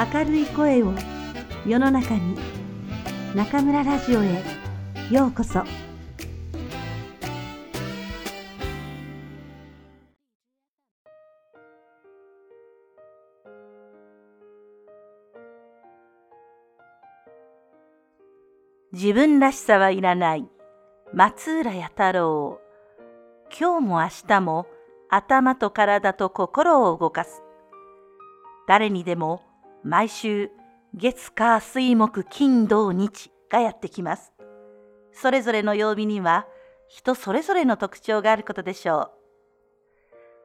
明るい声を世の中に中村ラジオへようこそ。自分らしさはいらない松浦弥太郎。今日も明日も頭と体と心を動かす。誰にでも毎週月火水木金土日がやってきます。それぞれの曜日には人それぞれの特徴があることでしょう。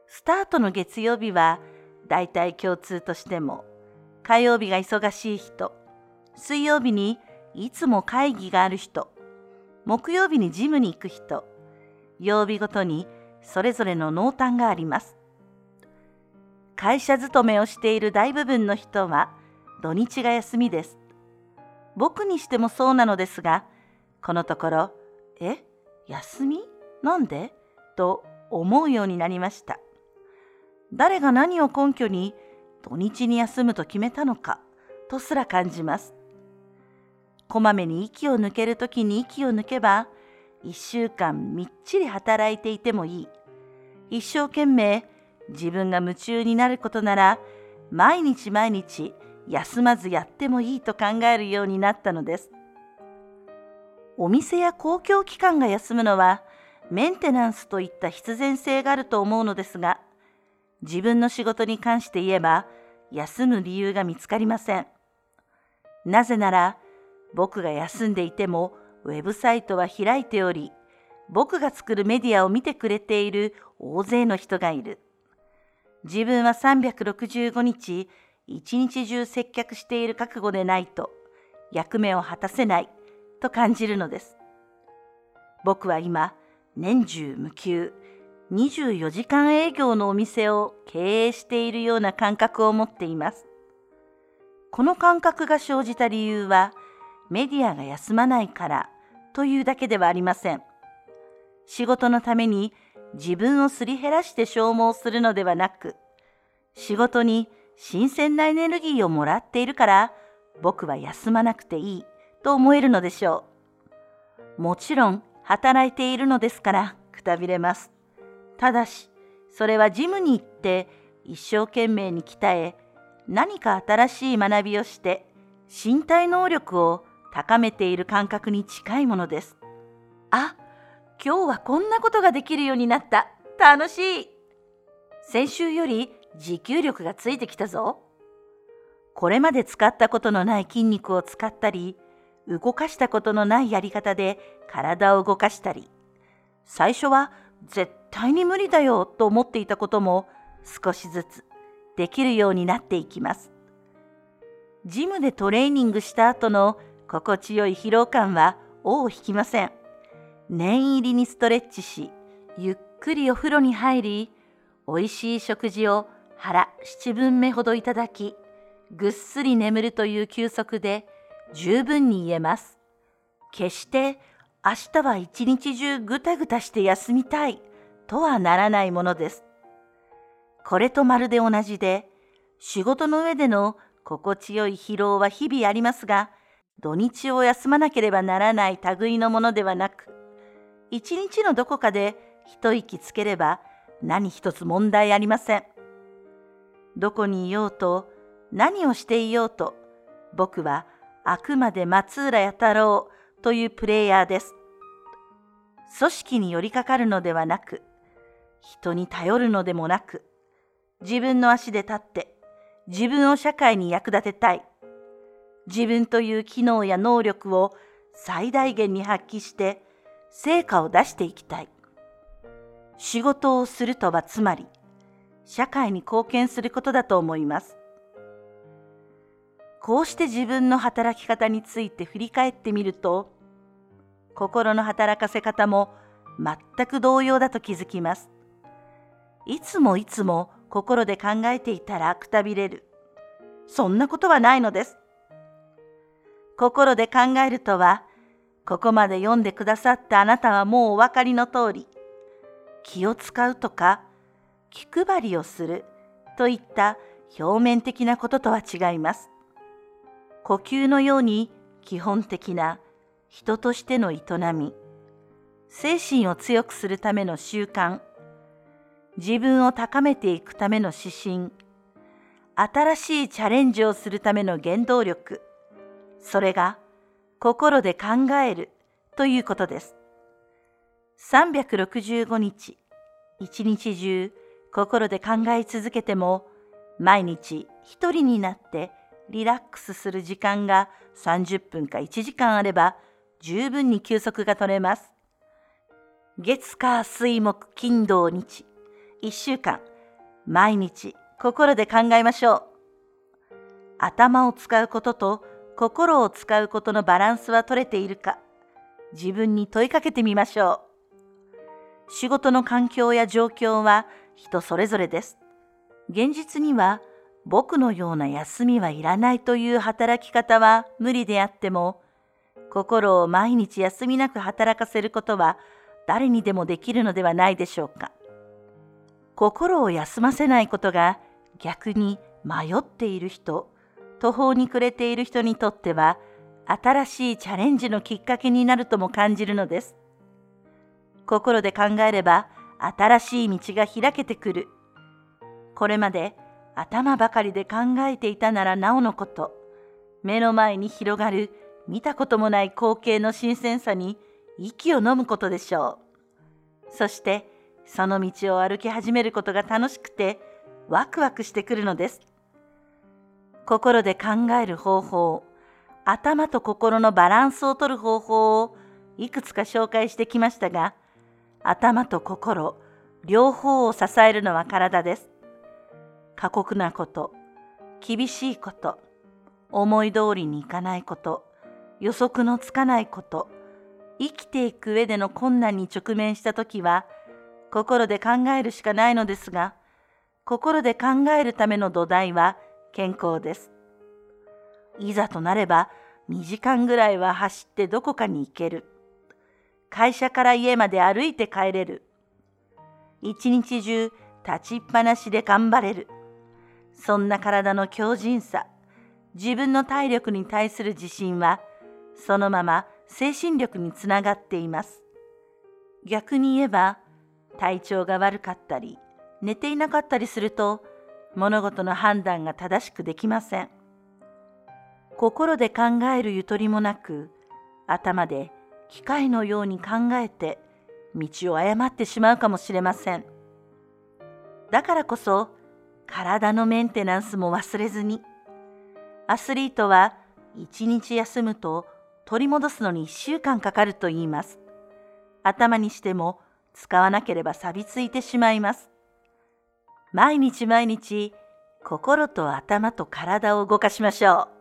スタートの月曜日はだいたい共通としても火曜日が忙しい人水曜日にいつも会議がある人木曜日にジムに行く人曜日ごとにそれぞれの濃淡があります。会社勤めをしている大部分の人は土日が休みです。僕にしてもそうなのですがこのところ「え休み？なんで?」と思うようになりました。誰が何を根拠に土日に休むと決めたのかとすら感じます。こまめに息を抜けるときに息を抜けば1週間みっちり働いていてもいい。一生懸命自分が夢中になることなら毎日毎日休まずやってもいいと考えるようになったのです。お店や公共機関が休むのはメンテナンスといった必然性があると思うのですが自分の仕事に関して言えば休む理由が見つかりません。なぜなら僕が休んでいてもウェブサイトは開いており僕が作るメディアを見てくれている大勢の人がいる。自分は365日一日中接客している覚悟でないと役目を果たせないと感じるのです。僕は今年中無休24時間営業のお店を経営しているような感覚を持っています。この感覚が生じた理由はメディアが休まないからというだけではありません。仕事のために自分をすり減らして消耗するのではなく、仕事に新鮮なエネルギーをもらっているから僕は休まなくていいと思えるのでしょう。もちろん働いているのですからくたびれます。ただし、それはジムに行って一生懸命に鍛え、何か新しい学びをして身体能力を高めている感覚に近いものです。あ、今日はこんなことができるようになった。楽しい。先週より持久力がついてきたぞ。これまで使ったことのない筋肉を使ったり、動かしたことのないやり方で体を動かしたり、最初は絶対に無理だよと思っていたことも少しずつできるようになっていきます。ジムでトレーニングした後の心地よい疲労感は尾を引きません。念入りにストレッチし、ゆっくりお風呂に入り、美味しい食事を腹七分目ほどいただき、ぐっすり眠るという休息で十分に言えます。決して明日は一日中ぐたぐたして休みたいとはならないものです。これとまるで同じで、仕事の上での心地よい疲労は日々ありますが、土日を休まなければならない類のものではなく、一日のどこかで一息つければ何一つ問題ありません。どこにいようと何をしていようと僕はあくまで松浦弥太郎というプレイヤーです。組織に寄りかかるのではなく人に頼るのでもなく自分の足で立って自分を社会に役立てたい自分という機能や能力を最大限に発揮して成果を出していきたい仕事をするとはつまり社会に貢献することだと思います。こうして自分の働き方について振り返ってみると、心の働かせ方も全く同様だと気づきます。いつもいつも心で考えていたらくたびれる。そんなことはないのです。心で考えるとは、ここまで読んでくださったあなたはもうお分かりの通り、気を使うとか気配りをするといった表面的なこととは違います。呼吸のように基本的な人としての営み、精神を強くするための習慣、自分を高めていくための指針、新しいチャレンジをするための原動力、それが心で考えるということです。365日、一日中心で考え続けても、毎日一人になってリラックスする時間が30分か1時間あれば十分に休息が取れます。月火水木金土日、1週間、毎日心で考えましょう。頭を使うことと心を使うことのバランスは取れているか、自分に問いかけてみましょう。仕事の環境や状況は人それぞれです。現実には僕のような休みはいらないという働き方は無理であっても、心を毎日休みなく働かせることは誰にでもできるのではないでしょうか。心を休ませないことが逆に迷っている人、途方に暮れている人にとっては新しいチャレンジのきっかけになるとも感じるのです。心で考えれば新しい道が開けてくる。これまで頭ばかりで考えていたならなおのこと、目の前に広がる見たこともない光景の新鮮さに息を飲むことでしょう。そしてその道を歩き始めることが楽しくてワクワクしてくるのです。心で考える方法、頭と心のバランスをとる方法をいくつか紹介してきましたが、頭と心、両方を支えるのは体です。過酷なこと、厳しいこと、思い通りにいかないこと、予測のつかないこと、生きていく上での困難に直面したときは、心で考えるしかないのですが、心で考えるための土台は健康です。いざとなれば2時間ぐらいは走ってどこかに行ける。会社から家まで歩いて帰れる。一日中立ちっぱなしで頑張れる。そんな体の強靭さ、自分の体力に対する自信は、そのまま精神力につながっています。逆に言えば、体調が悪かったり、寝ていなかったりすると、物事の判断が正しくできません。心で考えるゆとりもなく、頭で機械のように考えて、道を誤ってしまうかもしれません。だからこそ、体のメンテナンスも忘れずに。アスリートは一日休むと取り戻すのに1週間かかると言います。頭にしても使わなければ錆びついてしまいます。毎日毎日心と頭と体を動かしましょう。